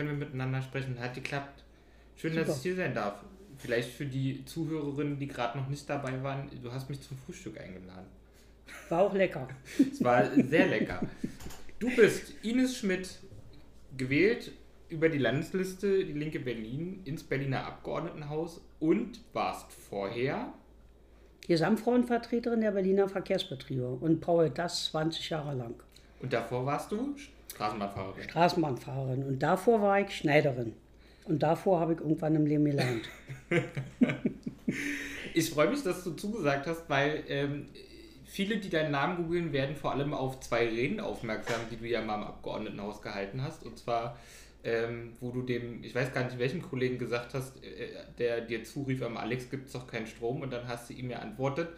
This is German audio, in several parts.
können wir miteinander sprechen. Hat geklappt. Schön, Super. dass ich hier sein darf. Vielleicht für die Zuhörerinnen, die gerade noch nicht dabei waren, du hast mich zum Frühstück eingeladen. War auch lecker. es war sehr lecker. Du bist Ines Schmidt, gewählt über die Landesliste Die Linke Berlin ins Berliner Abgeordnetenhaus und warst vorher Gesamtfrauenvertreterin der Berliner Verkehrsbetriebe und Paul das 20 Jahre lang. Und davor warst du Straßenbahnfahrerin? Straßenbahnfahrerin. Und davor war ich Schneiderin. Und davor habe ich irgendwann im Leben gelernt. ich freue mich, dass du zugesagt hast, weil ähm, viele, die deinen Namen googeln, werden vor allem auf zwei Reden aufmerksam, die du ja mal im Abgeordnetenhaus gehalten hast. Und zwar, ähm, wo du dem, ich weiß gar nicht, welchem Kollegen gesagt hast, äh, der dir zurief, am Alex gibt es doch keinen Strom. Und dann hast du ihm ja antwortet,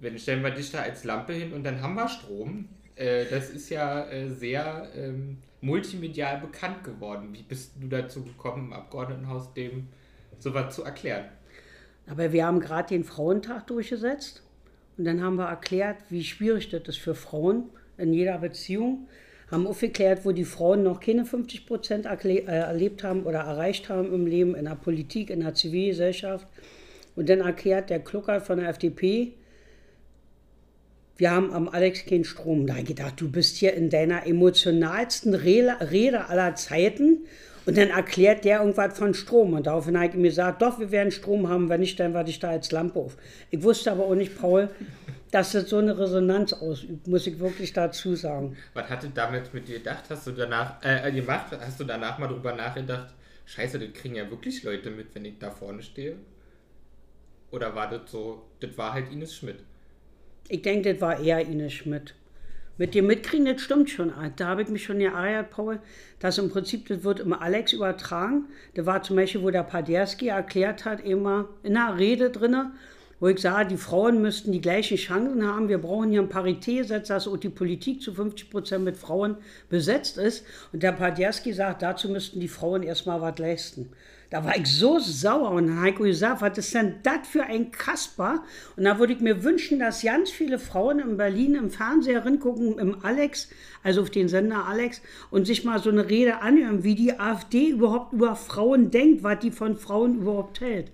wenn stellen wir dich da als Lampe hin und dann haben wir Strom. Äh, das ist ja äh, sehr ähm, multimedial bekannt geworden. Wie bist du dazu gekommen, im Abgeordnetenhaus dem sowas zu erklären? Aber wir haben gerade den Frauentag durchgesetzt und dann haben wir erklärt, wie schwierig das ist für Frauen in jeder Beziehung. Haben aufgeklärt, wo die Frauen noch keine 50 Prozent äh, erlebt haben oder erreicht haben im Leben, in der Politik, in der Zivilgesellschaft. Und dann erklärt der Klucker von der FDP, wir haben am Alex keinen Strom. Da gedacht, du bist hier in deiner emotionalsten Rede aller Zeiten. Und dann erklärt der irgendwas von Strom. Und daraufhin habe ich mir gesagt, doch, wir werden Strom haben, wenn nicht, dann werde ich da als Lampe auf. Ich wusste aber auch nicht, Paul, dass das so eine Resonanz ausübt, muss ich wirklich dazu sagen. Was hatte damit mit dir gedacht? Hast du danach, äh, gemacht, hast du danach mal drüber nachgedacht, scheiße, das kriegen ja wirklich Leute mit, wenn ich da vorne stehe? Oder war das so, das war halt Ines Schmidt? Ich denke, das war eher Ines Schmidt. Mit dem Mitkriegen, das stimmt schon. Da habe ich mich schon geärgert, Paul, dass im Prinzip, das wird immer Alex übertragen. Da war zum Beispiel, wo der Paderski erklärt hat, immer in einer Rede drinne, wo ich sage, die Frauen müssten die gleichen Chancen haben. Wir brauchen hier ein Paritätgesetz, dass auch die Politik zu 50 Prozent mit Frauen besetzt ist. Und der Paderski sagt, dazu müssten die Frauen erstmal was leisten. Da war ich so sauer und Heiko gesagt, was ist denn das für ein Kasper? Und da würde ich mir wünschen, dass ganz viele Frauen in Berlin im Fernseher gucken, im Alex, also auf den Sender Alex, und sich mal so eine Rede anhören, wie die AfD überhaupt über Frauen denkt, was die von Frauen überhaupt hält.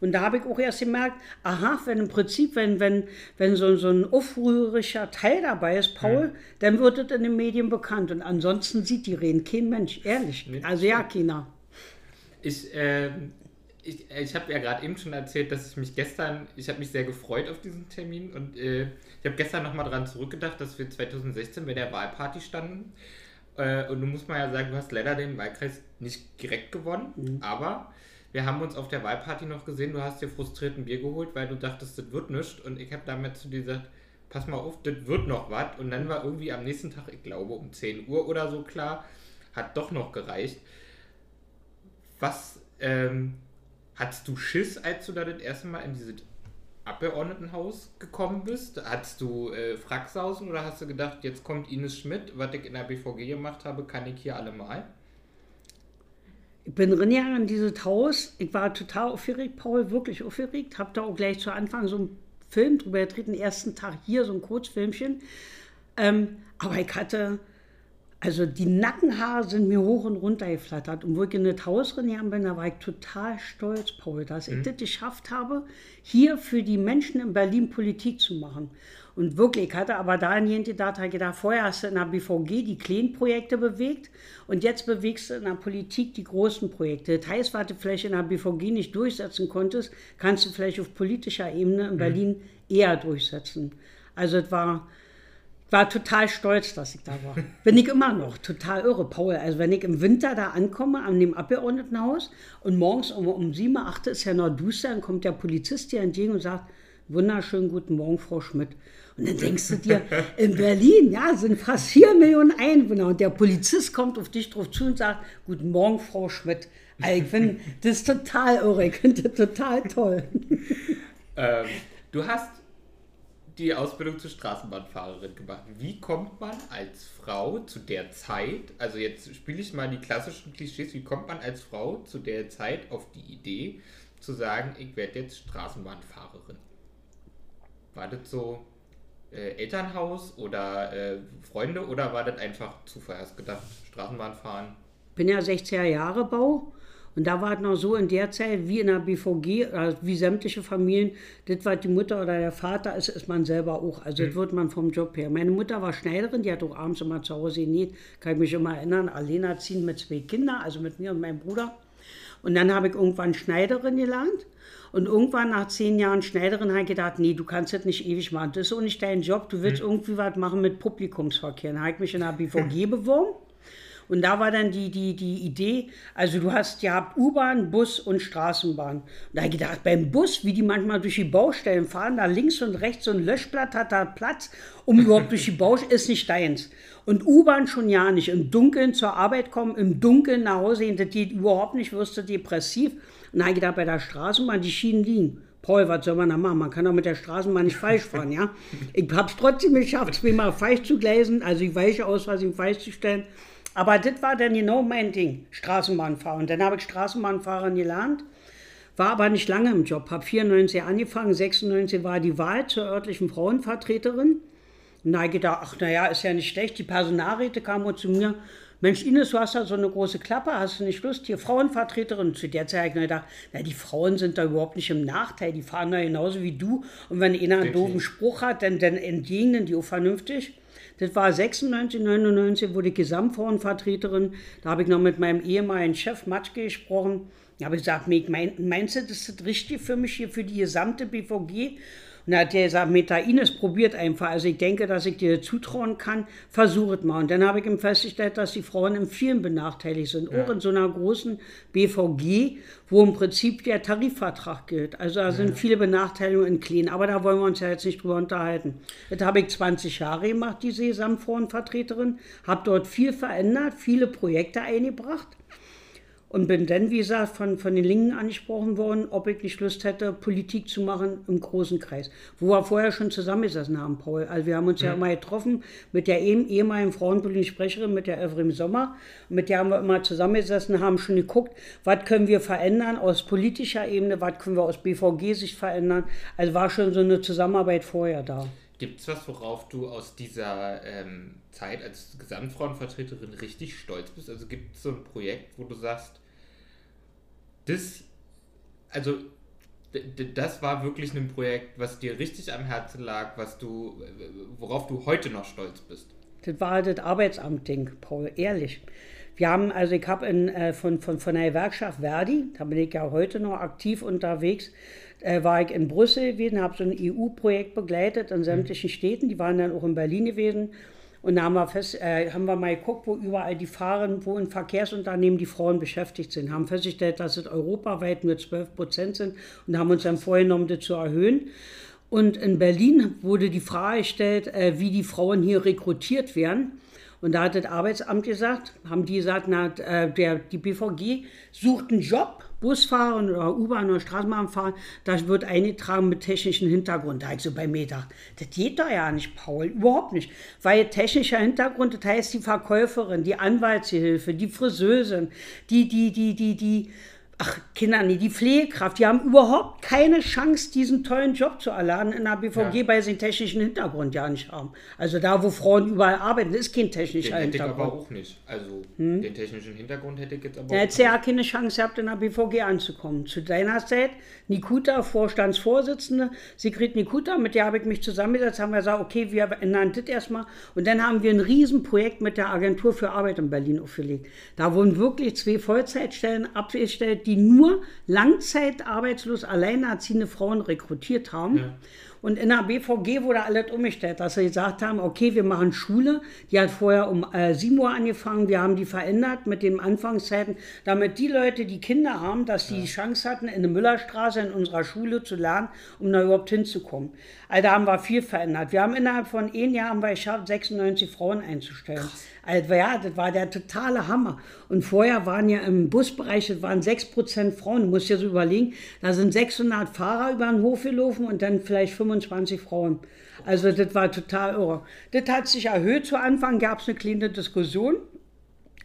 Und da habe ich auch erst gemerkt, aha, wenn im Prinzip, wenn, wenn, wenn so, so ein aufrührerischer Teil dabei ist, Paul, ja. dann wird es in den Medien bekannt. Und ansonsten sieht die Reden kein Mensch, ehrlich. Also ja, keiner. Ich, äh, ich, ich habe ja gerade eben schon erzählt, dass ich mich gestern, ich habe mich sehr gefreut auf diesen Termin und äh, ich habe gestern nochmal daran zurückgedacht, dass wir 2016 bei der Wahlparty standen. Äh, und du musst mal ja sagen, du hast leider den Wahlkreis nicht direkt gewonnen, mhm. aber wir haben uns auf der Wahlparty noch gesehen, du hast dir frustriert ein Bier geholt, weil du dachtest, das wird nichts und ich habe damit zu dir gesagt, pass mal auf, das wird noch was und dann war irgendwie am nächsten Tag, ich glaube um 10 Uhr oder so klar, hat doch noch gereicht. Was ähm, hattest du Schiss, als du da das erste Mal in dieses Abgeordnetenhaus gekommen bist? Hattest du äh, Fracksausen oder hast du gedacht, jetzt kommt Ines Schmidt, was ich in der BVG gemacht habe, kann ich hier alle mal? Ich bin reingegangen in dieses Haus. Ich war total aufgeregt, Paul, wirklich aufgeregt. Hab da auch gleich zu Anfang so einen Film drüber gedreht, den ersten Tag hier, so ein Kurzfilmchen. Ähm, aber ich hatte also die Nackenhaare sind mir hoch und runter geflattert. Und wo ich in das Haus reingegangen bin, da war ich total stolz, Paul, dass mhm. ich das geschafft habe, hier für die Menschen in Berlin Politik zu machen. Und wirklich, ich hatte aber da in gedacht, gedacht, vorher hast du in der BVG die kleinen Projekte bewegt und jetzt bewegst du in der Politik die großen Projekte. Das heißt, was du vielleicht in der BVG nicht durchsetzen konntest, kannst du vielleicht auf politischer Ebene in mhm. Berlin eher durchsetzen. Also es war war total stolz, dass ich da war. Bin ich immer noch, total irre, Paul. Also wenn ich im Winter da ankomme, an dem Abgeordnetenhaus und morgens um, um 7, 8 ist ja noch duster, dann kommt der Polizist dir entgegen und sagt, wunderschönen guten Morgen, Frau Schmidt. Und dann denkst du dir, in Berlin, ja, sind fast 4 Millionen Einwohner und der Polizist kommt auf dich drauf zu und sagt, guten Morgen, Frau Schmidt. Also ich finde, das ist total irre, ich finde das total toll. Ähm, du hast die Ausbildung zur Straßenbahnfahrerin gemacht. Wie kommt man als Frau zu der Zeit, also jetzt spiele ich mal die klassischen Klischees, wie kommt man als Frau zu der Zeit auf die Idee zu sagen, ich werde jetzt Straßenbahnfahrerin? War das so äh, Elternhaus oder äh, Freunde oder war das einfach Zufall? Hast gedacht, Straßenbahn fahren, bin ja 60er Jahre Bau. Und da war es noch so in der Zeit, wie in der BVG, also wie sämtliche Familien, das, was die Mutter oder der Vater ist, ist man selber auch. Also das wird man vom Job her. Meine Mutter war Schneiderin, die hat auch abends immer zu Hause genäht, kann ich mich immer erinnern, alleinerziehend mit zwei Kindern, also mit mir und meinem Bruder. Und dann habe ich irgendwann Schneiderin gelernt. Und irgendwann nach zehn Jahren Schneiderin habe ich gedacht, nee, du kannst das nicht ewig machen. Das ist auch nicht dein Job. Du willst mhm. irgendwie was machen mit Publikumsverkehr. Dann habe ich mich in der BVG beworben. Und da war dann die, die, die Idee, also du hast ja U-Bahn, Bus und Straßenbahn. Und da habe ich gedacht, beim Bus, wie die manchmal durch die Baustellen fahren, da links und rechts so ein Löschblatt hat da Platz, um überhaupt durch die Baustelle, ist nicht deins. Und U-Bahn schon ja nicht. Im Dunkeln zur Arbeit kommen, im Dunkeln nach Hause gehen, das geht überhaupt nicht, wirst du depressiv. Und da habe ich gedacht, bei der Straßenbahn, die Schienen liegen. Paul, was soll man da machen? Man kann doch mit der Straßenbahn nicht falsch fahren, ja? Ich habe es trotzdem geschafft, zweimal falsch zu gleisen, also die Weiche aus, was ihm falsch zu stellen. Aber das war dann genau mein Ding, Straßenbahnfahren. Und dann habe ich Straßenbahnfahren gelernt, war aber nicht lange im Job. Habe 94 angefangen, 96 war die Wahl zur örtlichen Frauenvertreterin. Und da habe ich gedacht, ach naja, ist ja nicht schlecht. Die Personalräte kamen zu mir, Mensch Ines, du hast da so eine große Klappe, hast du nicht Lust? Hier Frauenvertreterin. Zu der Zeit habe ich gedacht, na, die Frauen sind da überhaupt nicht im Nachteil, die fahren da genauso wie du. Und wenn einer einen doofen Spruch hat, dann, dann entgegnen die auch vernünftig. Das war 96, 99, wurde ich Gesamtfrauenvertreterin. Da habe ich noch mit meinem ehemaligen Chef Matschke gesprochen. Da habe ich gesagt, meinst du, das ist richtig für mich hier für die gesamte BVG? Und dann hat er gesagt, Meta Ines, probiert einfach. Also ich denke, dass ich dir zutrauen kann, versucht mal. Und dann habe ich ihm festgestellt, dass die Frauen in vielen benachteiligt sind. Ja. Auch in so einer großen BVG, wo im Prinzip der Tarifvertrag gilt. Also da sind ja. viele Benachteiligungen in Klein. Aber da wollen wir uns ja jetzt nicht drüber unterhalten. Das habe ich 20 Jahre gemacht, die Sesamfrauenvertreterin. Habe dort viel verändert, viele Projekte eingebracht. Und bin dann, wie gesagt, von, von den Linken angesprochen worden, ob ich nicht Lust hätte, Politik zu machen im großen Kreis. Wo wir vorher schon zusammengesessen haben, Paul. Also wir haben uns ja, ja mal getroffen mit der ehemaligen frauenpolitischen Sprecherin, mit der Evrim Sommer. Mit der haben wir immer zusammengesessen, haben schon geguckt, was können wir verändern aus politischer Ebene, was können wir aus BVG-Sicht verändern. Also war schon so eine Zusammenarbeit vorher da. Gibt es was, worauf du aus dieser ähm, Zeit als Gesamtfrauenvertreterin richtig stolz bist? Also gibt es so ein Projekt, wo du sagst, das, also das war wirklich ein Projekt, was dir richtig am Herzen lag, was du, worauf du heute noch stolz bist. Das war das Arbeitsamt-Ding, Paul, ehrlich. Wir haben, also ich habe äh, von, von, von der Gewerkschaft Verdi, da bin ich ja heute noch aktiv unterwegs, äh, war ich in Brüssel gewesen, habe so ein EU-Projekt begleitet in sämtlichen Städten, die waren dann auch in Berlin gewesen und da haben wir, fest, äh, haben wir mal geguckt, wo überall die fahren, wo in Verkehrsunternehmen die Frauen beschäftigt sind. Haben festgestellt, dass es europaweit nur 12 Prozent sind und haben uns dann vorgenommen, das zu erhöhen. Und in Berlin wurde die Frage gestellt, äh, wie die Frauen hier rekrutiert werden. Und da hat das Arbeitsamt gesagt, haben die gesagt, na, äh, der, die BVG sucht einen Job Busfahrer oder U-Bahn oder Straßenbahn fahren, das wird eingetragen mit technischem Hintergrund. Da habe ich so bei mir gedacht, das geht doch ja nicht, Paul, überhaupt nicht. Weil technischer Hintergrund, das heißt die Verkäuferin, die Anwaltshilfe, die Friseurin, die, die, die, die, die, ach, Kinder, nee, die Pflegekraft, die haben überhaupt keine Chance, diesen tollen Job zu erlernen in der BVG, ja. weil sie den technischen Hintergrund ja nicht haben. Also da, wo Frauen überall arbeiten, ist kein technischer den Hintergrund. Hätte ich aber auch nicht. Also hm? den technischen Hintergrund hätte ich jetzt aber da auch nicht. ja keine Chance gehabt, in der BVG anzukommen. Zu deiner Zeit, Nikuta, Vorstandsvorsitzende, Sigrid Nikuta, mit der habe ich mich zusammengesetzt, haben wir gesagt, okay, wir ändern das erstmal. Und dann haben wir ein Riesenprojekt mit der Agentur für Arbeit in Berlin aufgelegt. Da wurden wirklich zwei Vollzeitstellen abgestellt, die nur langzeitarbeitslos alleinerziehende Frauen rekrutiert haben. Ja. Und in der BVG wurde alles umgestellt, dass sie gesagt haben, okay, wir machen Schule. Die hat vorher um äh, 7 Uhr angefangen. Wir haben die verändert mit den Anfangszeiten, damit die Leute, die Kinder haben, dass die ja. die Chance hatten, in der Müllerstraße in unserer Schule zu lernen, um da überhaupt hinzukommen. Also da haben wir viel verändert. Wir haben innerhalb von einem Jahr haben wir geschafft, 96 Frauen einzustellen. Krass. Also ja, das war der totale Hammer. Und vorher waren ja im Busbereich, das waren 6% Frauen. Du musst dir so überlegen, da sind 600 Fahrer über den Hof gelaufen und dann vielleicht 25 Frauen. Also das war total irre. Das hat sich erhöht. Zu Anfang gab es eine kleine Diskussion,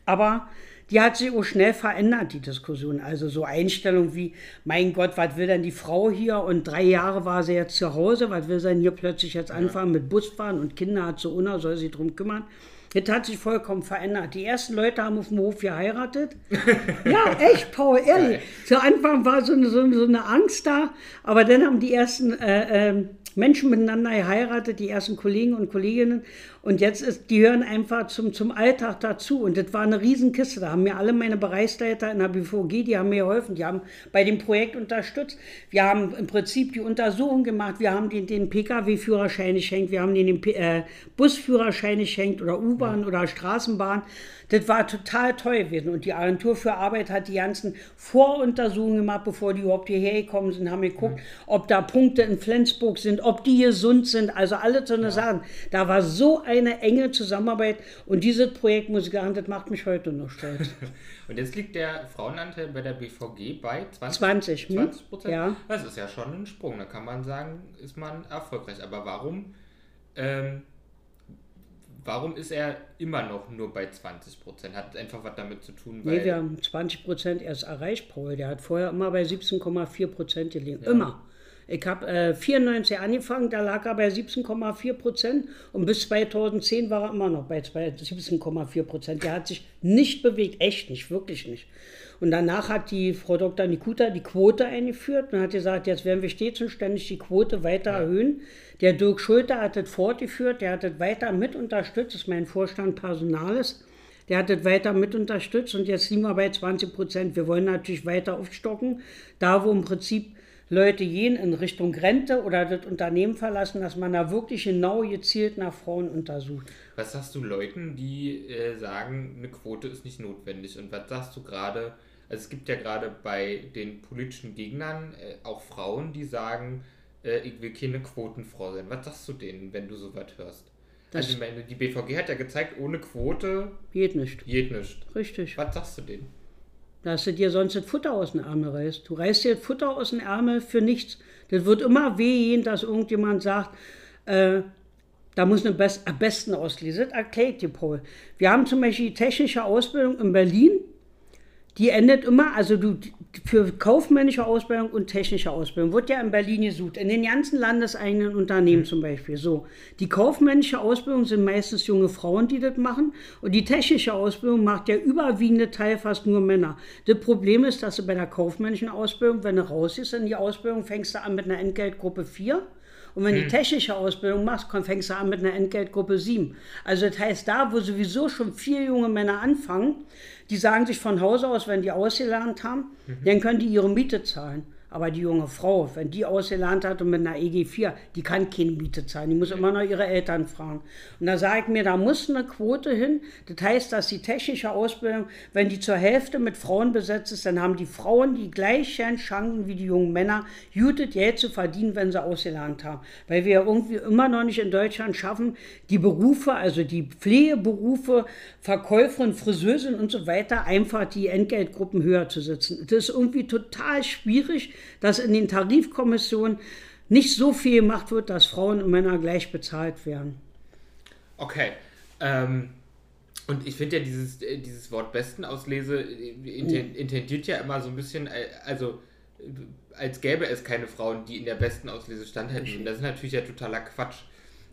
aber die hat sich auch schnell verändert, die Diskussion. Also so Einstellungen wie, mein Gott, was will denn die Frau hier? Und drei Jahre war sie jetzt zu Hause, was will sie denn hier plötzlich jetzt anfangen mit Busfahren und Kinder hat sie ohne, soll sie drum kümmern? Das hat sich vollkommen verändert. Die ersten Leute haben auf dem Hof geheiratet. ja, echt, Paul, ehrlich. Zu Anfang war so eine, so, eine, so eine Angst da, aber dann haben die ersten äh, äh, Menschen miteinander geheiratet, die ersten Kollegen und Kolleginnen. Und jetzt ist, die hören einfach zum, zum Alltag dazu. Und das war eine Riesenkiste. Da haben mir alle meine Bereichsleiter in der BVG, die haben mir geholfen. Die haben bei dem Projekt unterstützt. Wir haben im Prinzip die Untersuchung gemacht. Wir haben den, den Pkw-Führerschein geschenkt. Wir haben den, den äh, Busführerschein geschenkt oder U-Bahn ja. oder Straßenbahn. Das war total toll gewesen. Und die Agentur für Arbeit hat die ganzen Voruntersuchungen gemacht, bevor die überhaupt hierher gekommen sind, haben geguckt, mhm. ob da Punkte in Flensburg sind, ob die gesund sind. Also alle so eine ja. Sachen. Da war so eine enge Zusammenarbeit. Und dieses Projekt, muss ich sagen, das macht mich heute noch stolz. und jetzt liegt der Frauenanteil bei der BVG bei 20, 20, 20 Prozent. Ja. Das ist ja schon ein Sprung. Da kann man sagen, ist man erfolgreich. Aber warum? Ähm, warum ist er immer noch nur bei 20 Prozent? Hat einfach was damit zu tun, weil. Nee, wir haben 20 Prozent erst erreicht, Paul. Der hat vorher immer bei 17,4 Prozent gelegen. Ja. Immer. Ich habe äh, 94 angefangen, da lag er bei 17,4 Prozent und bis 2010 war er immer noch bei 17,4 Prozent. Der hat sich nicht bewegt, echt nicht, wirklich nicht. Und danach hat die Frau Dr. Nikuta die Quote eingeführt und hat gesagt, jetzt werden wir stets und ständig die Quote weiter ja. erhöhen. Der Dirk Schulter hat das fortgeführt, der hat das weiter mit unterstützt, das ist mein Vorstand Personales. Der hat das weiter mit unterstützt und jetzt sind wir bei 20 Prozent. Wir wollen natürlich weiter aufstocken, da wo im Prinzip Leute gehen in Richtung Rente oder das Unternehmen verlassen, dass man da wirklich genau gezielt nach Frauen untersucht. Was sagst du Leuten, die äh, sagen, eine Quote ist nicht notwendig? Und was sagst du gerade, also es gibt ja gerade bei den politischen Gegnern äh, auch Frauen, die sagen, äh, ich will keine Quotenfrau sein. Was sagst du denen, wenn du so was hörst? Das also ich meine, die BVG hat ja gezeigt, ohne Quote geht nicht. Geht nicht. Richtig. Was sagst du denen? Dass du dir sonst das Futter aus den Ärmel reißt. Du reißt dir das Futter aus den Ärmel für nichts. Das wird immer wehgehen, dass irgendjemand sagt, äh, da muss eine Best am besten auslesen. Das erklärt dir Paul. Wir haben zum Beispiel die technische Ausbildung in Berlin die endet immer, also du, für kaufmännische Ausbildung und technische Ausbildung wird ja in Berlin gesucht, in den ganzen landeseigenen Unternehmen zum Beispiel. So, die kaufmännische Ausbildung sind meistens junge Frauen, die das machen und die technische Ausbildung macht der überwiegende Teil fast nur Männer. Das Problem ist, dass du bei der kaufmännischen Ausbildung, wenn du rausgehst in die Ausbildung, fängst du an mit einer Entgeltgruppe 4 und wenn du hm. die technische Ausbildung machst, fängst du an mit einer Entgeltgruppe 7. Also das heißt, da, wo sowieso schon vier junge Männer anfangen, die sagen sich von Hause aus, wenn die ausgelernt haben, mhm. dann können die ihre Miete zahlen. Aber die junge Frau, wenn die ausgelernt hat und mit einer EG4, die kann keine Miete zahlen. Die muss immer noch ihre Eltern fragen. Und da sage ich mir, da muss eine Quote hin. Das heißt, dass die technische Ausbildung, wenn die zur Hälfte mit Frauen besetzt ist, dann haben die Frauen die gleichen Chancen wie die jungen Männer, jutet Geld zu verdienen, wenn sie ausgelernt haben. Weil wir irgendwie immer noch nicht in Deutschland schaffen, die Berufe, also die Pflegeberufe, Verkäuferin, Friseurin und so weiter, einfach die Entgeltgruppen höher zu setzen. Das ist irgendwie total schwierig dass in den Tarifkommissionen nicht so viel gemacht wird, dass Frauen und Männer gleich bezahlt werden. Okay. Ähm, und ich finde ja dieses, äh, dieses Wort Bestenauslese äh, intendiert ja immer so ein bisschen, äh, also als gäbe es keine Frauen, die in der Bestenauslese stand hätten. Und das ist natürlich ja totaler Quatsch.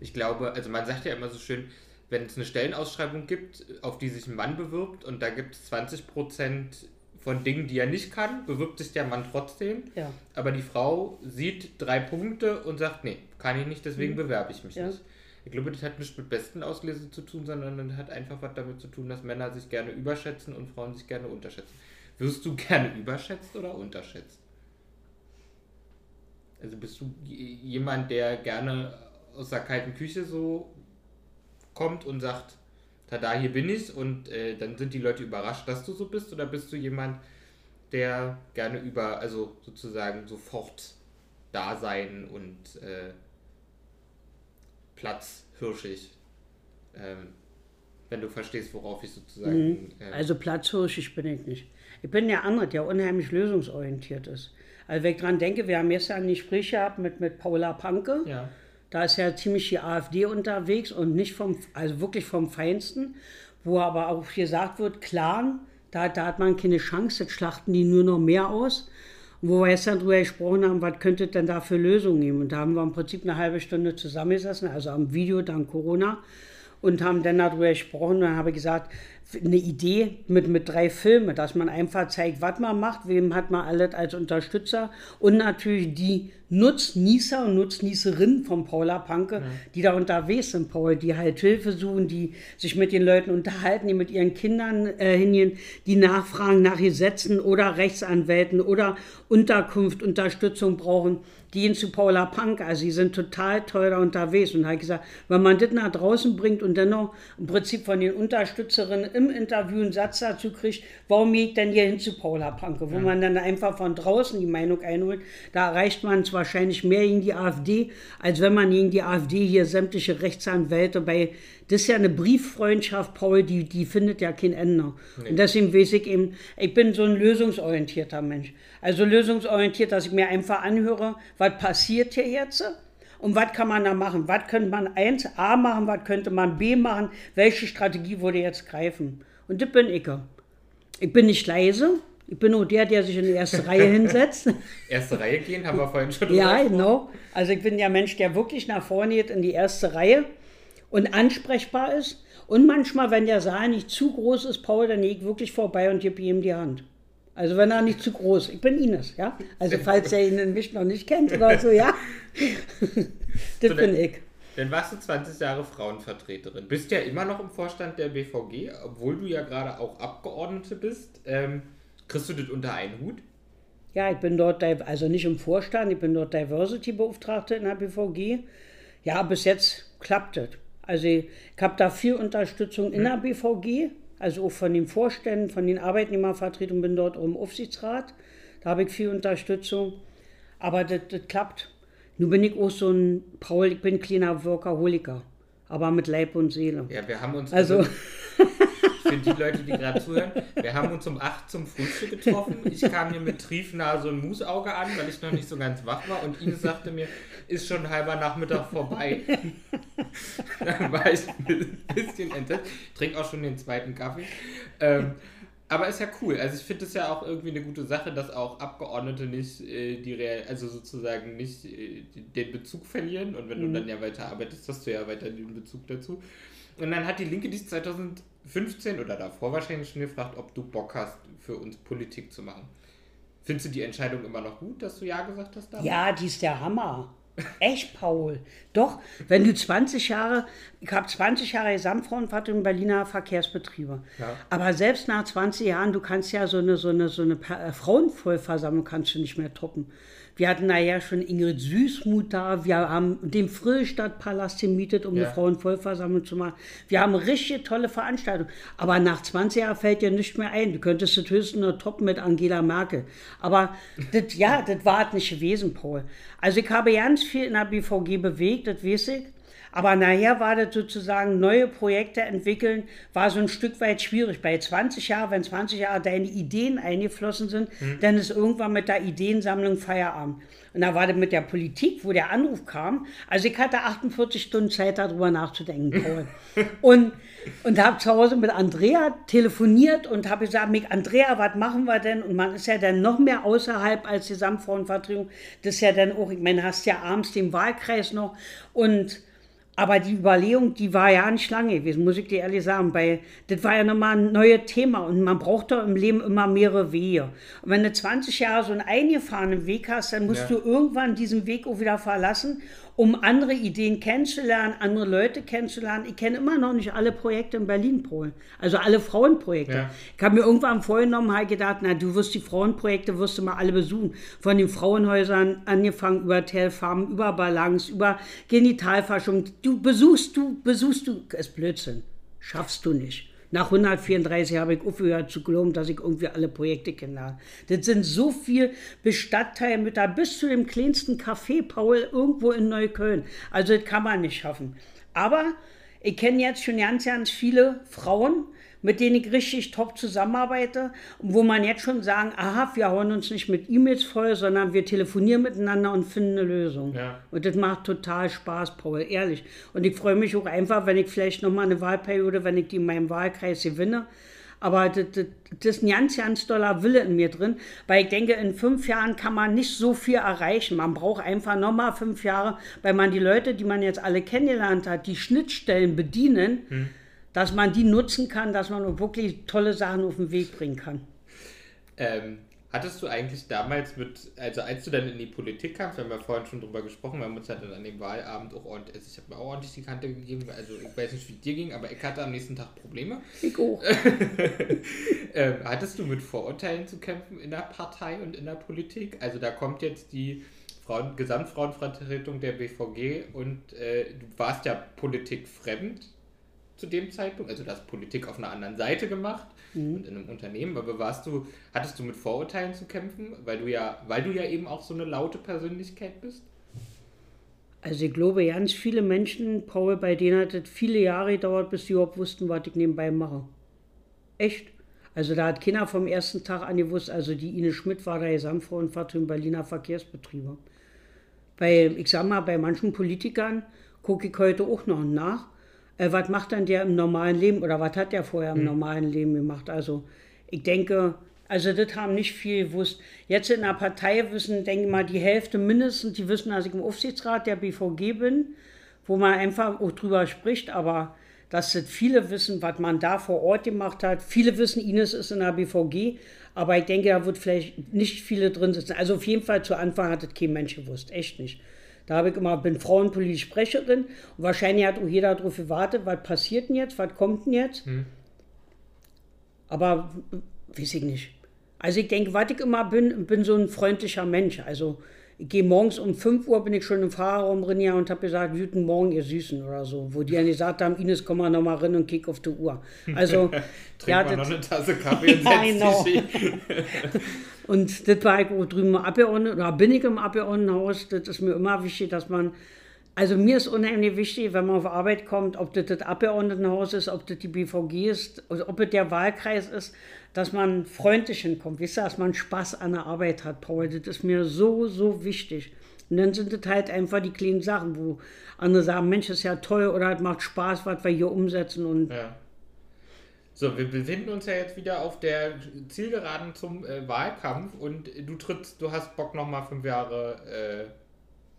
Ich glaube, also man sagt ja immer so schön, wenn es eine Stellenausschreibung gibt, auf die sich ein Mann bewirbt und da gibt es 20 Prozent von Dingen, die er nicht kann, bewirbt sich der Mann trotzdem. Ja. Aber die Frau sieht drei Punkte und sagt, nee, kann ich nicht, deswegen mhm. bewerbe ich mich ja. nicht. Ich glaube, das hat nichts mit besten Auslese zu tun, sondern das hat einfach was damit zu tun, dass Männer sich gerne überschätzen und Frauen sich gerne unterschätzen. Wirst du gerne überschätzt oder unterschätzt? Also bist du jemand, der gerne aus der kalten Küche so kommt und sagt, tada, hier bin ich und äh, dann sind die Leute überrascht, dass du so bist oder bist du jemand, der gerne über, also sozusagen sofort da sein und äh, platzhirschig, ähm, wenn du verstehst, worauf ich sozusagen. Mhm. Äh, also platzhirschig bin ich nicht. Ich bin der andere, der unheimlich lösungsorientiert ist. Also wenn ich dran denke, wir haben gestern ein Gespräch gehabt mit, mit Paula Panke. Ja da ist ja ziemlich die AfD unterwegs und nicht vom, also wirklich vom Feinsten, wo aber auch gesagt wird, Clan, da, da hat man keine Chance, jetzt schlachten die nur noch mehr aus. Und wo wir gestern darüber gesprochen haben, was könnte denn da für Lösungen geben? Und da haben wir im Prinzip eine halbe Stunde zusammengesessen, also am Video, dann Corona. und haben dann darüber gesprochen. Und dann habe ich gesagt, eine Idee mit, mit drei Filmen, dass man einfach zeigt, was man macht, wem hat man alles als Unterstützer und natürlich die Nutznießer und Nutznießerinnen von Paula Panke, ja. die da unterwegs sind, Paul, die halt Hilfe suchen, die sich mit den Leuten unterhalten, die mit ihren Kindern äh, hingehen, die nachfragen nach Gesetzen oder Rechtsanwälten oder Unterkunft, Unterstützung brauchen die zu Paula Punk, also die sind total teuer unterwegs. Und habe gesagt, wenn man das nach draußen bringt und dann noch im Prinzip von den Unterstützerinnen im Interview einen Satz dazu kriegt, warum gehe ich denn hier hin zu Paula Panke, wo ja. man dann einfach von draußen die Meinung einholt, da erreicht man es wahrscheinlich mehr gegen die AfD, als wenn man gegen die AfD hier sämtliche Rechtsanwälte bei das ist ja eine Brieffreundschaft, Paul, die, die findet ja kein Ende. Nee. Und deswegen weiß ich eben, ich bin so ein lösungsorientierter Mensch. Also lösungsorientiert, dass ich mir einfach anhöre, was passiert hier jetzt und was kann man da machen? Was könnte man 1a machen, was könnte man B machen? Welche Strategie würde jetzt greifen? Und das bin ich. Ich bin nicht leise, ich bin nur der, der sich in die erste Reihe hinsetzt. Erste Reihe gehen, haben wir vorhin schon Ja, genau. Also ich bin der Mensch, der wirklich nach vorne geht in die erste Reihe und ansprechbar ist. Und manchmal, wenn der Saal nicht zu groß ist, Paul, dann gehe ich wirklich vorbei und gebe ihm die Hand. Also wenn er nicht zu groß. Ich bin Ines, ja. Also falls er ihn mich noch nicht kennt oder so, ja. das so, bin ich. Dann warst du 20 Jahre Frauenvertreterin. Bist ja immer noch im Vorstand der BVG, obwohl du ja gerade auch Abgeordnete bist. Ähm, kriegst du das unter einen Hut? Ja, ich bin dort, also nicht im Vorstand, ich bin dort Diversity-Beauftragte in der BVG. Ja, bis jetzt klappt das. Also ich habe da viel Unterstützung in der BVG, also auch von den Vorständen, von den Arbeitnehmervertretungen, bin dort im Aufsichtsrat. Da habe ich viel Unterstützung. Aber das, das klappt. Nun bin ich auch so ein Paul, ich bin kleiner Workaholiker, aber mit Leib und Seele. Ja, wir haben uns. Also, also für die Leute, die gerade zuhören, wir haben uns um 8 zum Frühstück getroffen. Ich kam hier mit Triefnase und Musauge an, weil ich noch nicht so ganz wach war. Und Ines sagte mir, ist schon halber Nachmittag vorbei. Dann war ich ein bisschen entsetzt. Ich trinke auch schon den zweiten Kaffee. Ähm, aber ist ja cool. Also ich finde es ja auch irgendwie eine gute Sache, dass auch Abgeordnete nicht äh, die Real, also sozusagen nicht äh, den Bezug verlieren. Und wenn mhm. du dann ja weiter arbeitest, hast du ja weiter den Bezug dazu. Und dann hat die Linke dies 2015 oder davor wahrscheinlich schon gefragt, ob du Bock hast, für uns Politik zu machen. Findest du die Entscheidung immer noch gut, dass du Ja gesagt hast? Damals? Ja, die ist der Hammer. Echt, Paul? Doch, wenn du 20 Jahre, ich habe 20 Jahre Gesamtfrauenvertretung Berliner Verkehrsbetriebe. Ja. Aber selbst nach 20 Jahren, du kannst ja so eine, so eine, so eine äh, Frauenvollversammlung kannst du nicht mehr toppen. Wir hatten nachher schon Ingrid Süßmuth da. Wir haben den Frühstadtpalast gemietet, um ja. eine Frauenvollversammlung zu machen. Wir haben richtig tolle Veranstaltungen. Aber nach 20 Jahren fällt dir nichts mehr ein. Du könntest das höchstens nur toppen mit Angela Merkel. Aber das, ja, das war halt nicht gewesen, Paul. Also ich habe ganz viel in der BVG bewegt, das weiß ich. Aber nachher war das sozusagen, neue Projekte entwickeln, war so ein Stück weit schwierig. Bei 20 Jahren, wenn 20 Jahre deine Ideen eingeflossen sind, mhm. dann ist irgendwann mit der Ideensammlung Feierabend. Und da war das mit der Politik, wo der Anruf kam. Also ich hatte 48 Stunden Zeit, darüber nachzudenken, Paul. und und habe zu Hause mit Andrea telefoniert und habe gesagt, mit Andrea, was machen wir denn? Und man ist ja dann noch mehr außerhalb als Gesamtfrauenvertretung. Das ist ja dann auch, ich meine, hast ja abends den Wahlkreis noch und aber die Überlegung, die war ja nicht lange gewesen, muss ich dir ehrlich sagen. Weil das war ja nochmal ein neues Thema und man braucht doch im Leben immer mehrere Wege. Und wenn du 20 Jahre so einen eingefahrenen Weg hast, dann musst ja. du irgendwann diesen Weg auch wieder verlassen um andere Ideen kennenzulernen, andere Leute kennenzulernen. Ich kenne immer noch nicht alle Projekte in Berlin, Polen. Also alle Frauenprojekte. Ja. Ich habe mir irgendwann vorgenommen, habe gedacht, na, du wirst die Frauenprojekte, wirst du mal alle besuchen. Von den Frauenhäusern angefangen über Telfarm, über Balance, über Genitalforschung. Du besuchst, du besuchst, du, ist Blödsinn. Schaffst du nicht. Nach 134 habe ich aufgehört zu glauben, dass ich irgendwie alle Projekte kenne. Das sind so viele Bestandteile mit da bis zu dem kleinsten Café Paul irgendwo in Neukölln. Also das kann man nicht schaffen. Aber ich kenne jetzt schon ganz, ganz viele Frauen, mit denen ich richtig top zusammenarbeite, wo man jetzt schon sagen, aha, wir hauen uns nicht mit E-Mails voll, sondern wir telefonieren miteinander und finden eine Lösung. Ja. Und das macht total Spaß, Paul, ehrlich. Und ich freue mich auch einfach, wenn ich vielleicht nochmal eine Wahlperiode, wenn ich die in meinem Wahlkreis gewinne, Aber das, das, das ist ein ganz, ganz doller Wille in mir drin, weil ich denke, in fünf Jahren kann man nicht so viel erreichen. Man braucht einfach nochmal fünf Jahre, weil man die Leute, die man jetzt alle kennengelernt hat, die Schnittstellen bedienen, hm. Dass man die nutzen kann, dass man wirklich tolle Sachen auf den Weg bringen kann. Ähm, Hattest du eigentlich damals mit, also als du dann in die Politik kamst, wir haben ja vorhin schon drüber gesprochen, wir haben uns halt dann an dem Wahlabend auch ordentlich, also ich habe mir auch ordentlich die Kante gegeben, also ich weiß nicht, wie es dir ging, aber ich hatte am nächsten Tag Probleme. Ich auch. ähm, hattest du mit Vorurteilen zu kämpfen in der Partei und in der Politik? Also da kommt jetzt die Frauen, Gesamtfrauenvertretung der BVG und äh, du warst ja politikfremd zu dem Zeitpunkt, also du hast Politik auf einer anderen Seite gemacht mhm. und in einem Unternehmen, aber warst du, hattest du mit Vorurteilen zu kämpfen, weil du ja, weil du ja eben auch so eine laute Persönlichkeit bist? Also ich glaube, ganz viele Menschen, Paul, bei denen hat es viele Jahre gedauert, bis sie überhaupt wussten, was ich nebenbei mache. Echt? Also da hat keiner vom ersten Tag an gewusst, also die Ine Schmidt war da Gesamtfrauenfahrt im Berliner Verkehrsbetriebe. Weil, ich sag mal, bei manchen Politikern gucke ich heute auch noch nach äh, was macht dann der im normalen Leben oder was hat der vorher im mhm. normalen Leben gemacht? Also ich denke, also das haben nicht viel gewusst. Jetzt in der Partei wissen, denke ich mal, die Hälfte mindestens, die wissen, dass ich im Aufsichtsrat der BVG bin, wo man einfach auch drüber spricht, aber dass das viele wissen, was man da vor Ort gemacht hat. Viele wissen, Ines ist in der BVG, aber ich denke, da wird vielleicht nicht viele drin sitzen. Also auf jeden Fall zu Anfang hat das kein Mensch gewusst, echt nicht. Da habe ich immer, bin frauenpolitische Sprecherin und wahrscheinlich hat auch jeder darauf gewartet, was passiert denn jetzt, was kommt denn jetzt. Hm. Aber weiß ich nicht. Also ich denke, was ich immer bin, bin so ein freundlicher Mensch. Also ich gehe morgens um 5 Uhr, bin ich schon im Fahrerraum drin ja, und habe gesagt, guten Morgen, ihr Süßen oder so. Wo die dann gesagt haben, Ines, komm mal nochmal rein und kick auf die Uhr. Also, Trink ja, mal noch eine Tasse Kaffee und setz genau. Und das war ich auch drüben im Abgeordneten, oder bin ich im Abgeordnetenhaus. Das ist mir immer wichtig, dass man, also mir ist unheimlich wichtig, wenn man auf Arbeit kommt, ob das das Abgeordnetenhaus ist, ob das die BVG ist, oder ob es der Wahlkreis ist, dass man freundlich hinkommt, wisst ihr, dass man Spaß an der Arbeit hat, Paul. Das ist mir so, so wichtig. Und dann sind das halt einfach die kleinen Sachen, wo andere sagen, Mensch, ist ja toll oder es macht Spaß, was wir hier umsetzen. Und ja. So, wir befinden uns ja jetzt wieder auf der Zielgeraden zum äh, Wahlkampf und du trittst, du hast Bock nochmal fünf Jahre äh,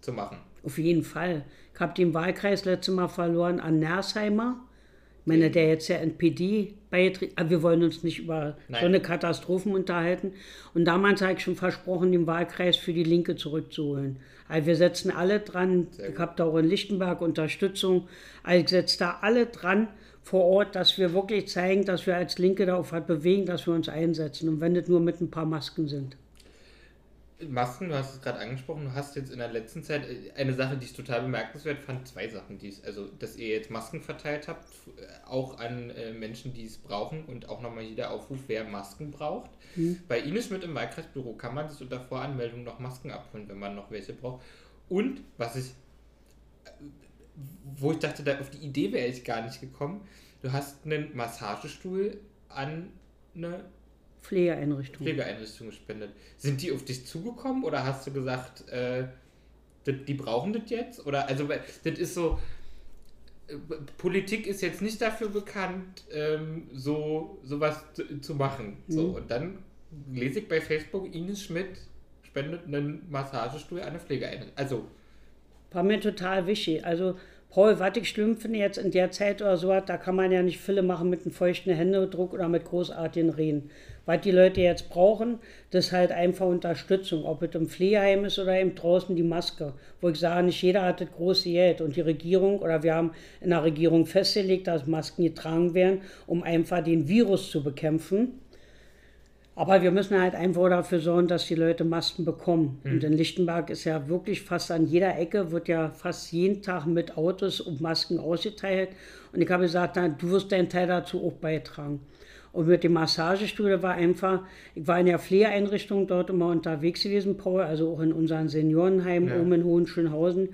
zu machen. Auf jeden Fall. Ich habe den Wahlkreis letztes Mal verloren an Nersheimer meine, der jetzt ja NPD aber wir wollen uns nicht über Nein. so eine Katastrophen unterhalten. Und damals habe ich schon versprochen, den Wahlkreis für die Linke zurückzuholen. Also wir setzen alle dran, ich habe da auch in Lichtenberg Unterstützung, also ich setze da alle dran vor Ort, dass wir wirklich zeigen, dass wir als Linke darauf was bewegen, dass wir uns einsetzen. Und wenn das nur mit ein paar Masken sind. Masken, du hast es gerade angesprochen, du hast jetzt in der letzten Zeit äh, eine Sache, die ich total bemerkenswert fand, zwei Sachen, die es, also dass ihr jetzt Masken verteilt habt, äh, auch an äh, Menschen, die es brauchen und auch nochmal jeder Aufruf, wer Masken braucht. Mhm. Bei Ines mit im Wahlkreisbüro kann man sich unter Voranmeldung noch Masken abholen, wenn man noch welche braucht. Und was ich, wo ich dachte, da auf die Idee wäre ich gar nicht gekommen, du hast einen Massagestuhl an eine Pflegeeinrichtung. Pflegeeinrichtung gespendet. Sind die auf dich zugekommen oder hast du gesagt, äh, die brauchen das jetzt? Oder also das ist so. Äh, Politik ist jetzt nicht dafür bekannt, ähm, so sowas zu, zu machen. Mhm. So, und dann lese ich bei Facebook, Ines Schmidt spendet einen Massagestuhl an eine Pflegeeinrichtung. Also. War mir total wichtig. Also Paul, finde jetzt in der Zeit oder so, da kann man ja nicht viele machen mit einem feuchten Händedruck oder mit großartigen Reden. Was die Leute jetzt brauchen, das ist halt einfach Unterstützung, ob es im Pflegeheim ist oder eben draußen die Maske. Wo ich sage, nicht jeder hat das große Geld und die Regierung oder wir haben in der Regierung festgelegt, dass Masken getragen werden, um einfach den Virus zu bekämpfen. Aber wir müssen halt einfach dafür sorgen, dass die Leute Masken bekommen. Mhm. Und in Lichtenberg ist ja wirklich fast an jeder Ecke, wird ja fast jeden Tag mit Autos und Masken ausgeteilt. Und ich habe gesagt, na, du wirst deinen Teil dazu auch beitragen. Und mit dem Massagestuhl war einfach, ich war in der Pflegeeinrichtung dort immer unterwegs gewesen, Paul, also auch in unserem Seniorenheim ja. oben in Hohenschönhausen.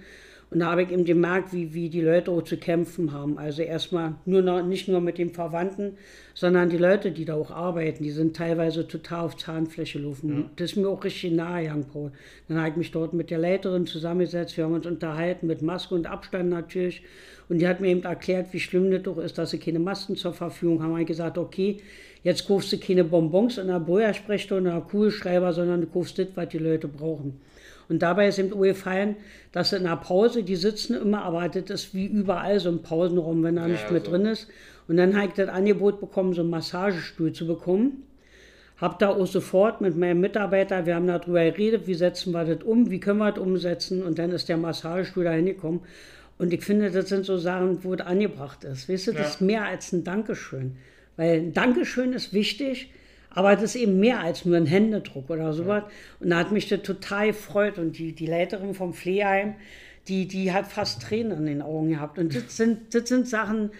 Und da habe ich eben gemerkt, wie, wie die Leute auch zu kämpfen haben. Also erstmal nur noch, nicht nur mit den Verwandten, sondern die Leute, die da auch arbeiten, die sind teilweise total auf Zahnfläche laufen. Ja. Das ist mir auch richtig nahe gegangen, Paul. Dann habe ich mich dort mit der Leiterin zusammengesetzt, wir haben uns unterhalten mit Maske und Abstand natürlich. Und die hat mir eben erklärt, wie schlimm das doch ist, dass sie keine Masken zur Verfügung haben. Ich gesagt, okay, jetzt kaufst du keine Bonbons in der Boja-Sprechstunde, in der Kugelschreiber, sondern du kaufst das, was die Leute brauchen. Und dabei ist eben gefallen, dass in der Pause, die sitzen immer, aber das ist wie überall so ein Pausenraum, wenn er ja, nicht mit so. drin ist. Und dann habe ich das Angebot bekommen, so einen Massagestuhl zu bekommen. Hab da auch sofort mit meinem Mitarbeiter, wir haben darüber geredet, wie setzen wir das um, wie können wir das umsetzen. Und dann ist der Massagestuhl da hingekommen. Und ich finde, das sind so Sachen, wo es angebracht ist. Weißt du, das ja. ist mehr als ein Dankeschön. Weil ein Dankeschön ist wichtig, aber das ist eben mehr als nur ein Händedruck oder sowas. Ja. Und da hat mich das total gefreut. Und die, die Leiterin vom Pflegeheim, die, die hat fast Tränen in den Augen gehabt. Und das sind, das sind Sachen,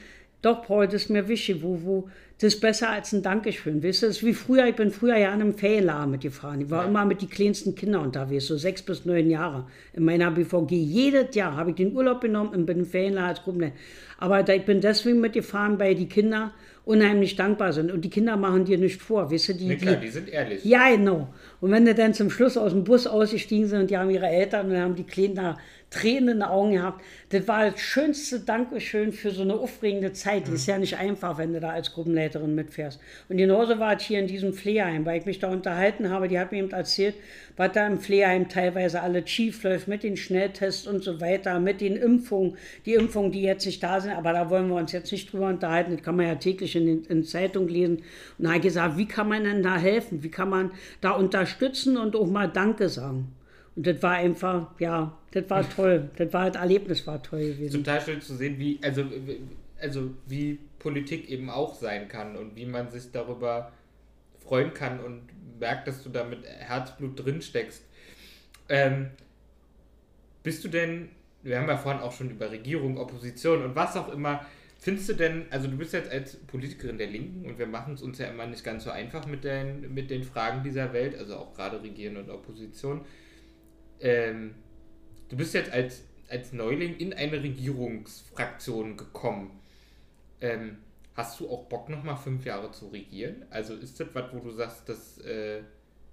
doch, Paul, das ist mir wichtig, wo, wo, das ist besser als ein Dankeschön. Weißt du, das ist wie früher, ich bin früher ja an einem Ferienlager mitgefahren. Ich war ja. immer mit den kleinsten Kindern unterwegs, so sechs bis neun Jahre in meiner BVG. Jedes Jahr habe ich den Urlaub genommen und bin im Ferienlager als Gruppenleiter. Aber ich bin deswegen mitgefahren, weil die Kinder unheimlich dankbar sind. Und die Kinder machen dir nicht vor, weißt du? Die, nee, klar, die, die sind ehrlich. Ja, genau. Und wenn die dann zum Schluss aus dem Bus ausgestiegen sind und die haben ihre Eltern und dann haben die Kinder Tränen in den Augen gehabt. Das war das schönste Dankeschön für so eine aufregende Zeit. Die mhm. ist ja nicht einfach, wenn du da als Gruppenleiterin mitfährst. Und genauso war es hier in diesem Pflegeheim, weil ich mich da unterhalten habe. Die hat mir eben erzählt, was da im Pflegeheim teilweise alle schief läuft mit den Schnelltests und so weiter, mit den Impfungen, die Impfungen, die jetzt nicht da sind. Aber da wollen wir uns jetzt nicht drüber unterhalten. Das kann man ja täglich in, den, in Zeitung lesen. Und da habe ich gesagt, wie kann man denn da helfen? Wie kann man da unterstützen und auch mal Danke sagen? Und das war einfach, ja, das war toll. Das war das Erlebnis war toll gewesen. Total schön zu sehen, wie, also, also wie Politik eben auch sein kann und wie man sich darüber freuen kann und merkt, dass du da mit Herzblut drin steckst. Ähm, bist du denn, wir haben ja vorhin auch schon über Regierung, Opposition und was auch immer, findest du denn, also du bist jetzt als Politikerin der Linken und wir machen es uns ja immer nicht ganz so einfach mit den, mit den Fragen dieser Welt, also auch gerade Regieren und Opposition ähm, du bist jetzt als, als Neuling in eine Regierungsfraktion gekommen. Ähm, hast du auch Bock, nochmal fünf Jahre zu regieren? Also ist das was, wo du sagst, das äh,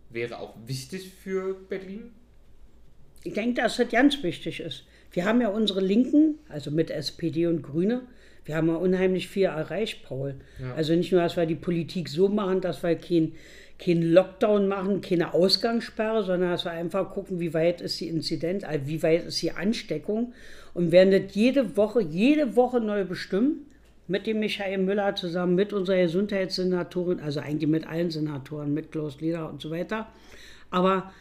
wäre auch wichtig für Berlin? Ich denke, dass das ganz wichtig ist. Wir haben ja unsere Linken, also mit SPD und Grüne, wir haben ja unheimlich viel erreicht, Paul. Ja. Also nicht nur, dass wir die Politik so machen, dass wir kein keinen Lockdown machen, keine Ausgangssperre, sondern dass wir einfach gucken, wie weit ist die Inzidenz, also wie weit ist die Ansteckung und werden das jede Woche, jede Woche neu bestimmen mit dem Michael Müller zusammen, mit unserer Gesundheitssenatorin, also eigentlich mit allen Senatoren, mit Klaus Leder und so weiter. Aber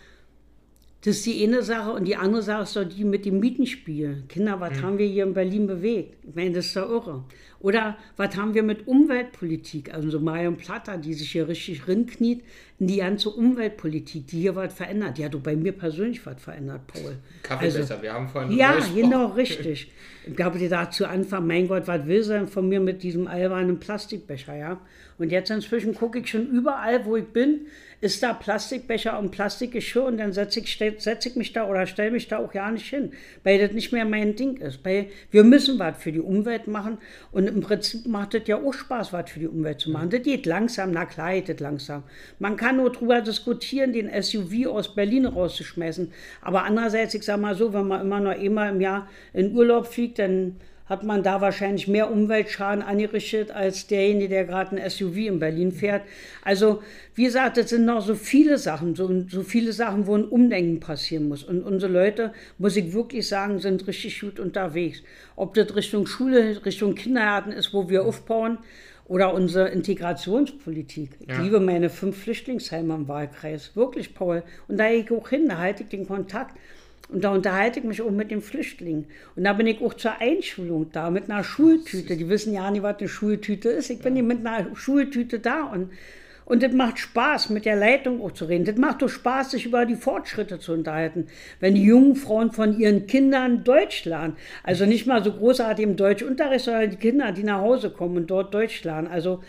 das ist die eine Sache und die andere Sache ist doch die mit dem Mietenspiel. Kinder, was mhm. haben wir hier in Berlin bewegt? Ich meine, das ist doch irre. Oder was haben wir mit Umweltpolitik? Also so Marion Platter, die sich hier richtig rinkniet in die ganze Umweltpolitik, die hier was verändert. Die hat doch bei mir persönlich was verändert, Paul. Kaffeebesser, also, wir haben vorhin Ja, genau, richtig. Ich glaube, die da zu Anfang, mein Gott, was will sie denn von mir mit diesem albernen Plastikbecher, ja? Und jetzt inzwischen gucke ich schon überall, wo ich bin, ist da Plastikbecher und Plastikgeschirr und dann setze ich, setz ich mich da oder stelle mich da auch ja nicht hin, weil das nicht mehr mein Ding ist. Weil wir müssen was für die Umwelt machen und im Prinzip macht es ja auch Spaß, was für die Umwelt zu machen. Das geht langsam, na klar geht langsam. Man kann nur darüber diskutieren, den SUV aus Berlin rauszuschmeißen. Aber andererseits, ich sage mal so, wenn man immer nur einmal im Jahr in Urlaub fliegt, dann hat man da wahrscheinlich mehr Umweltschaden angerichtet als derjenige, der gerade ein SUV in Berlin fährt. Also, wie gesagt, es sind noch so viele Sachen, so, so viele Sachen, wo ein Umdenken passieren muss. Und unsere Leute, muss ich wirklich sagen, sind richtig gut unterwegs. Ob das Richtung Schule, Richtung Kindergarten ist, wo wir aufbauen, oder unsere Integrationspolitik. Ich ja. liebe meine fünf Flüchtlingsheime im Wahlkreis. Wirklich, Paul. Und da gehe ich auch hin, da halte ich den Kontakt. Und da unterhalte ich mich auch mit den Flüchtlingen. Und da bin ich auch zur Einschulung da, mit einer Schultüte. Die wissen ja nicht, was eine Schultüte ist. Ich bin ja. mit einer Schultüte da und, und das macht Spaß, mit der Leitung auch zu reden. Das macht doch Spaß, sich über die Fortschritte zu unterhalten. Wenn die jungen Frauen von ihren Kindern Deutsch lernen. Also nicht mal so großartig im Deutschunterricht, sondern die Kinder, die nach Hause kommen und dort Deutsch lernen. Also,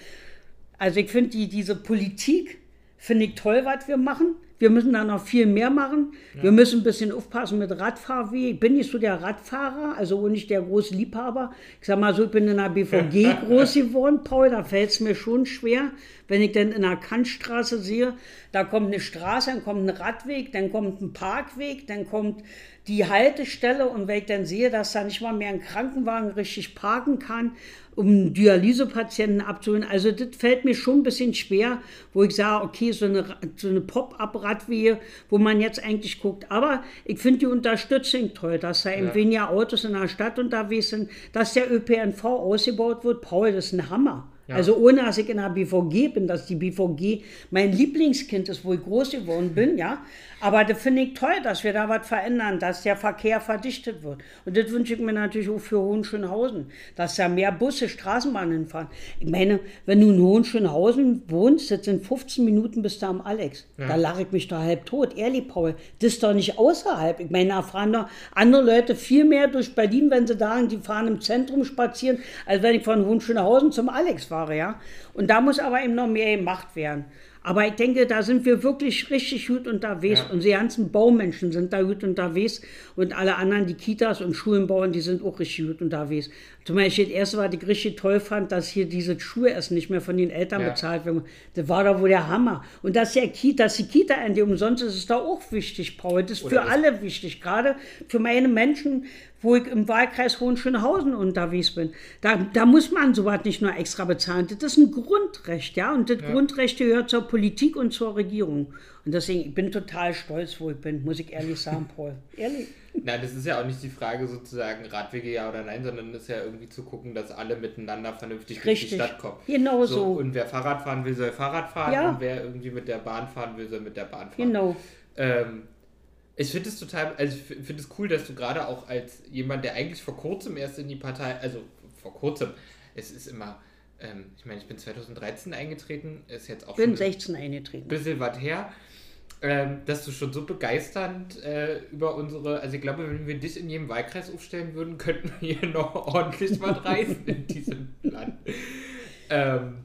also ich finde die, diese Politik, finde ich toll, was wir machen. Wir müssen da noch viel mehr machen. Ja. Wir müssen ein bisschen aufpassen mit Radfahrweg. Ich bin nicht so der Radfahrer, also nicht der große Liebhaber. Ich sag mal so, ich bin in der BVG groß geworden, Paul, da fällt es mir schon schwer, wenn ich dann in der Kantstraße sehe, da kommt eine Straße, dann kommt ein Radweg, dann kommt ein Parkweg, dann kommt die Haltestelle und wenn ich dann sehe, dass da nicht mal mehr ein Krankenwagen richtig parken kann, um Dialysepatienten abzuholen. Also das fällt mir schon ein bisschen schwer, wo ich sage, okay, so eine, so eine Pop-up-Radwehe, wo man jetzt eigentlich guckt. Aber ich finde die Unterstützung toll, dass da ja. eben weniger Autos in der Stadt unterwegs sind, dass der ÖPNV ausgebaut wird. Paul, das ist ein Hammer. Ja. Also ohne, dass ich in der BVG bin, dass die BVG mein Lieblingskind ist, wo ich groß geworden bin, ja. Aber das finde ich toll, dass wir da was verändern, dass der Verkehr verdichtet wird. Und das wünsche ich mir natürlich auch für Hohenschönhausen, dass da mehr Busse, Straßenbahnen fahren. Ich meine, wenn du in Hohenschönhausen wohnst, das sind 15 Minuten bis da am Alex. Ja. Da lache ich mich da halb tot. Ehrlich, Paul, das ist doch nicht außerhalb. Ich meine, da fahren doch andere Leute viel mehr durch Berlin, wenn sie sagen, die fahren im Zentrum spazieren, als wenn ich von Hohenschönhausen zum Alex fahre, ja. Und da muss aber eben noch mehr gemacht werden. Aber ich denke, da sind wir wirklich richtig gut unterwegs. Ja. Unsere ganzen Baumenschen sind da gut unterwegs. Und alle anderen, die Kitas und Schulen bauen, die sind auch richtig gut unterwegs. Zum Beispiel das erste, was ich richtig toll fand, dass hier diese Schuhe erst nicht mehr von den Eltern ja. bezahlt werden. Das war doch wohl der Hammer. Und dass, der Kita, dass die Kita endlich umsonst ist, ist doch auch wichtig, Paul. Das ist Oder für alle wichtig. Gerade für meine Menschen, wo ich im Wahlkreis Hohenschönhausen unterwegs bin. Da, da muss man sowas nicht nur extra bezahlen. Das ist ein Grundrecht, ja. Und das ja. Grundrecht gehört zur Politik und zur Regierung. Und deswegen, ich bin total stolz, wo ich bin, muss ich ehrlich sagen, Paul. Ehrlich. Nein, das ist ja auch nicht die Frage sozusagen Radwege ja oder nein, sondern es ist ja irgendwie zu gucken, dass alle miteinander vernünftig Richtig. durch die Stadt kommen. Genau so. so. Und wer Fahrrad fahren will, soll Fahrrad fahren. Ja. Und wer irgendwie mit der Bahn fahren will, soll mit der Bahn fahren. Genau. Ähm, ich finde es total, also ich finde es cool, dass du gerade auch als jemand, der eigentlich vor kurzem erst in die Partei, also vor kurzem, es ist immer, ähm, ich meine, ich bin 2013 eingetreten, ist jetzt auch bin 16 eingetreten. Ein bisschen was her, ähm, dass du schon so begeisternd äh, über unsere, also ich glaube, wenn wir dich in jedem Wahlkreis aufstellen würden, könnten wir hier noch ordentlich was reißen in diesem Land. Ähm,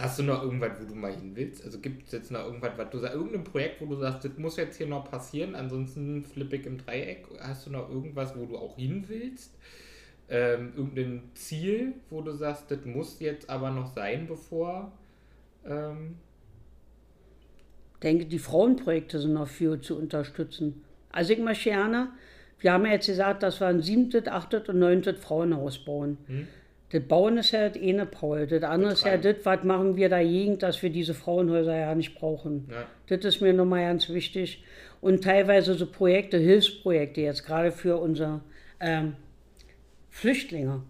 Hast du noch irgendwas, wo du mal hin willst? Also gibt es jetzt noch irgendwas, was du sagst, irgendein Projekt, wo du sagst, das muss jetzt hier noch passieren, ansonsten flippe ich im Dreieck. Hast du noch irgendwas, wo du auch hin willst? Ähm, irgendein Ziel, wo du sagst, das muss jetzt aber noch sein, bevor. Ähm denke, die Frauenprojekte sind noch für zu unterstützen. Also ich möchte gerne, wir haben ja jetzt gesagt, dass wir ein siebtes, achtes und neuntes Frauenhaus bauen. Hm. Das Bauen ist ja das eine, Paul. Das andere ist ja das, was machen wir dagegen, dass wir diese Frauenhäuser ja nicht brauchen. Ja. Das ist mir nochmal ganz wichtig. Und teilweise so Projekte, Hilfsprojekte jetzt, gerade für unsere ähm, Flüchtlinge.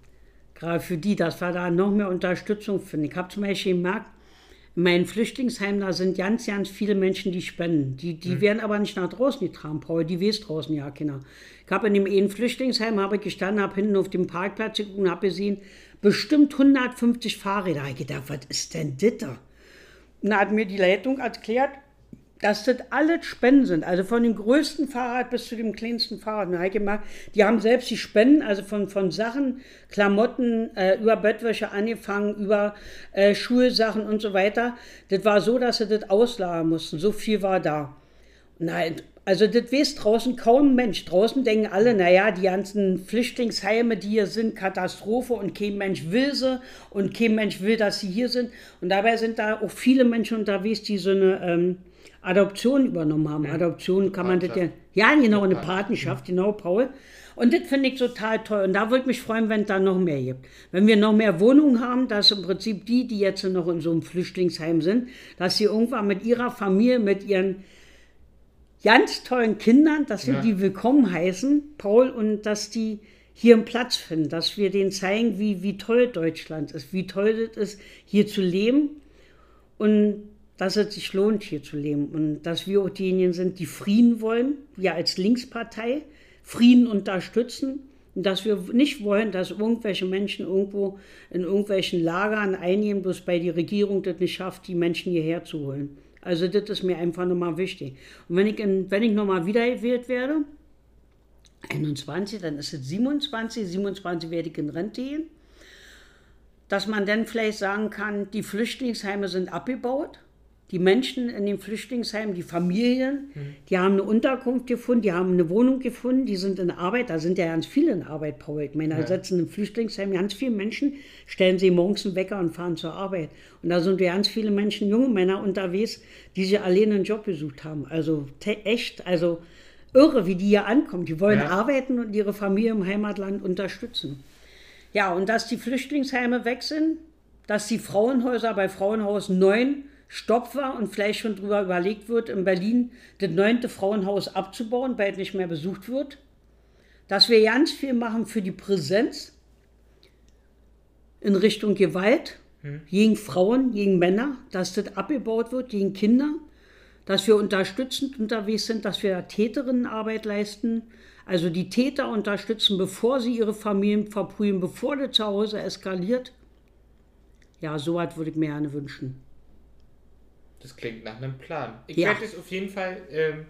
Gerade für die, dass wir da noch mehr Unterstützung finden. Ich habe zum Beispiel gemerkt, in meinem Flüchtlingsheim, da sind ganz, ganz viele Menschen, die spenden. Die, die mhm. werden aber nicht nach draußen getragen, Paul. Die weiß draußen ja Kinder. Ich habe in dem einen Flüchtlingsheim habe ich gestanden, habe hinten auf dem Parkplatz geguckt und habe gesehen, bestimmt 150 Fahrräder. Ich gedacht, was ist denn das da? Und da hat mir die Leitung erklärt, dass das alles Spenden sind. Also von dem größten Fahrrad bis zu dem kleinsten Fahrrad. Ich gemacht, die haben selbst die Spenden, also von, von Sachen, Klamotten, äh, über Bettwäsche angefangen, über äh, Schulsachen und so weiter. Das war so, dass sie das auslagern mussten. So viel war da. Nein, also das weiß draußen kaum Mensch. Draußen denken alle, naja, die ganzen Flüchtlingsheime, die hier sind, Katastrophe und kein Mensch will sie und kein Mensch will, dass sie hier sind. Und dabei sind da auch viele Menschen unterwegs, die so eine ähm, Adoption übernommen haben. Ja. Adoption kann man das ja, ja genau, eine Patenschaft, genau, Paul. Und das finde ich total toll. Und da würde ich mich freuen, wenn es da noch mehr gibt. Wenn wir noch mehr Wohnungen haben, dass im Prinzip die, die jetzt noch in so einem Flüchtlingsheim sind, dass sie irgendwann mit ihrer Familie, mit ihren ganz tollen Kindern, dass wir ja. die willkommen heißen, Paul, und dass die hier einen Platz finden, dass wir denen zeigen, wie, wie toll Deutschland ist, wie toll es ist, hier zu leben und dass es sich lohnt, hier zu leben und dass wir auch diejenigen sind, die Frieden wollen, wir als Linkspartei Frieden unterstützen und dass wir nicht wollen, dass irgendwelche Menschen irgendwo in irgendwelchen Lagern einnehmen, bloß bei die Regierung das nicht schafft, die Menschen hierher zu holen. Also das ist mir einfach nochmal wichtig. Und wenn ich, in, wenn ich nochmal wiedergewählt werde, 21, dann ist es 27, 27 werde ich in Rente gehen, dass man dann vielleicht sagen kann, die Flüchtlingsheime sind abgebaut, die Menschen in den Flüchtlingsheimen, die Familien, die haben eine Unterkunft gefunden, die haben eine Wohnung gefunden, die sind in Arbeit. Da sind ja ganz viele in Arbeit, Paul. Ich meine, da Ja. sitzen im Flüchtlingsheim ganz viele Menschen, stellen sie morgens einen Wecker und fahren zur Arbeit. Und da sind ganz viele Menschen, junge Männer unterwegs, die sich alleine einen Job gesucht haben. Also echt, also irre, wie die hier ankommen. Die wollen Ja. arbeiten und ihre Familie im Heimatland unterstützen. Ja, und dass die Flüchtlingsheime weg sind, dass die Frauenhäuser bei Frauenhaus 9 Stopp war und vielleicht schon drüber überlegt wird, in Berlin das neunte Frauenhaus abzubauen, weil es nicht mehr besucht wird. Dass wir ganz viel machen für die Präsenz in Richtung Gewalt gegen Frauen, gegen Männer, dass das abgebaut wird, gegen Kinder, dass wir unterstützend unterwegs sind, dass wir Täterinnenarbeit leisten, also die Täter unterstützen, bevor sie ihre Familien verprügeln, bevor das zu Hause eskaliert. Ja, so was würde ich mir gerne wünschen. Das klingt nach einem Plan. Ich Ja. werde dich auf jeden Fall, ähm,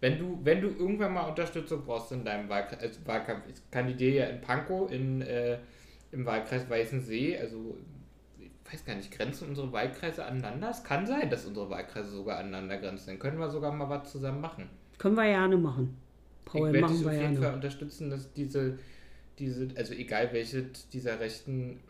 wenn du, wenn du irgendwann mal Unterstützung brauchst in deinem Wahlkreis, also Wahlkampf, ich kandidiere ja in Pankow in, äh, im Wahlkreis Weißensee, also ich weiß gar nicht, grenzen unsere Wahlkreise aneinander? Es kann sein, dass unsere Wahlkreise sogar aneinander grenzen. Dann können wir sogar mal was zusammen machen. Können wir gerne machen. Paul, ich werde machen dich wir auf jeden Fall unterstützen, dass diese, diese, also egal welche dieser rechten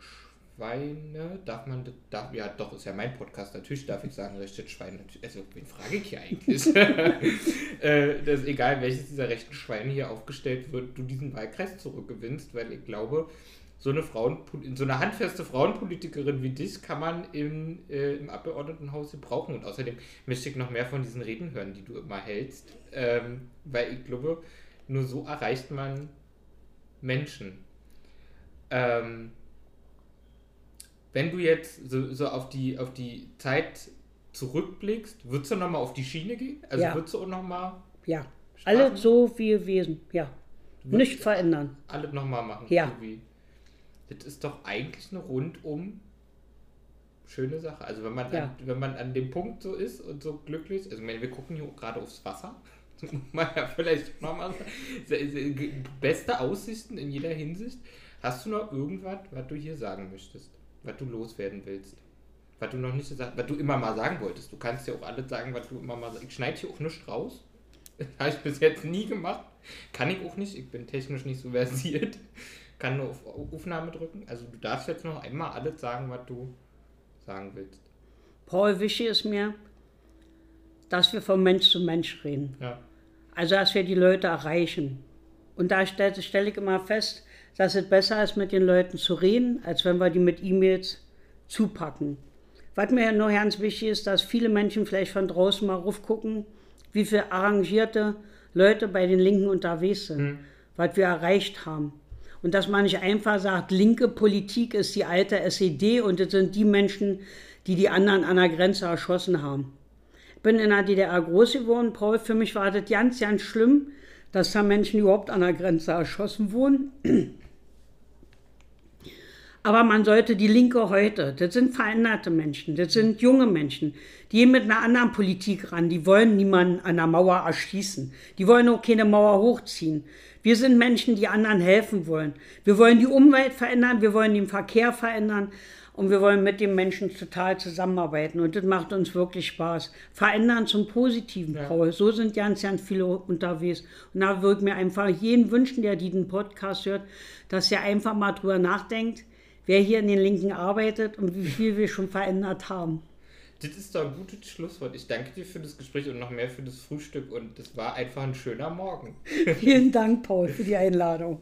Schweine, darf man, das- darf, ja doch, ist ja mein Podcast, natürlich darf ich sagen, rechtes Schwein, natürlich, also wen frage ich hier eigentlich? äh, dass egal welches dieser rechten Schweine hier aufgestellt wird, du diesen Wahlkreis zurückgewinnst, weil ich glaube, so eine Frauen, so eine handfeste Frauenpolitikerin wie dich kann man im, äh, im Abgeordnetenhaus gebrauchen. Und außerdem möchte ich noch mehr von diesen Reden hören, die du immer hältst. Ähm, weil ich glaube, nur so erreicht man Menschen. Ähm, wenn du jetzt so, so auf, die, auf die Zeit zurückblickst, würdest du nochmal auf die Schiene gehen? Also Ja. würdest du auch nochmal Ja, Strafen? alles so wie gewesen. Ja, nicht verändern. alles nochmal machen? Ja. So wie, das ist doch eigentlich eine rundum schöne Sache. Also wenn man, Ja. an, wenn man an dem Punkt so ist und so glücklich, also ich meine, wir gucken hier gerade aufs Wasser. Man ja vielleicht nochmal se- Beste Aussichten in jeder Hinsicht. Hast du noch irgendwas, was du hier sagen möchtest? Was du loswerden willst? Was du noch nicht gesagt was du immer mal sagen wolltest. Du kannst ja auch alles sagen, was du immer mal sagst. Ich schneide hier auch nichts raus. Habe ich bis jetzt nie gemacht. Kann ich auch nicht. Ich bin technisch nicht so versiert. Kann nur auf Aufnahme drücken. Also du darfst jetzt noch einmal alles sagen, was du sagen willst. Paul, wichtig ist mir, dass wir von Mensch zu Mensch reden. Ja. Also, dass wir die Leute erreichen. Und da stelle stell ich immer fest, dass es besser ist, mit den Leuten zu reden, als wenn wir die mit E-Mails zupacken. Was mir noch ganz wichtig ist, dass viele Menschen vielleicht von draußen mal raufgucken, wie viele arrangierte Leute bei den Linken unterwegs sind, was wir erreicht haben. Und dass man nicht einfach sagt, linke Politik ist die alte SED und das sind die Menschen, die die anderen an der Grenze erschossen haben. Ich bin in der DDR groß geworden, Paul. Für mich war das ganz, ganz schlimm, dass da Menschen überhaupt an der Grenze erschossen wurden. Aber man sollte die Linke heute, das sind veränderte Menschen, das sind junge Menschen, die gehen mit einer anderen Politik ran, die wollen niemanden an der Mauer erschießen, die wollen auch keine Mauer hochziehen. Wir sind Menschen, die anderen helfen wollen. Wir wollen die Umwelt verändern, wir wollen den Verkehr verändern und wir wollen mit den Menschen total zusammenarbeiten und das macht uns wirklich Spaß. Verändern zum Positiven, Paul. So sind ganz, ganz viele unterwegs. Und da würde ich mir einfach jeden wünschen, der diesen Podcast hört, dass er einfach mal drüber nachdenkt, wer hier in den Linken arbeitet und wie viel wir schon verändert haben. Das ist doch ein gutes Schlusswort. Ich danke dir für das Gespräch und noch mehr für das Frühstück und das war einfach ein schöner Morgen. Vielen Dank, Paul, für die Einladung.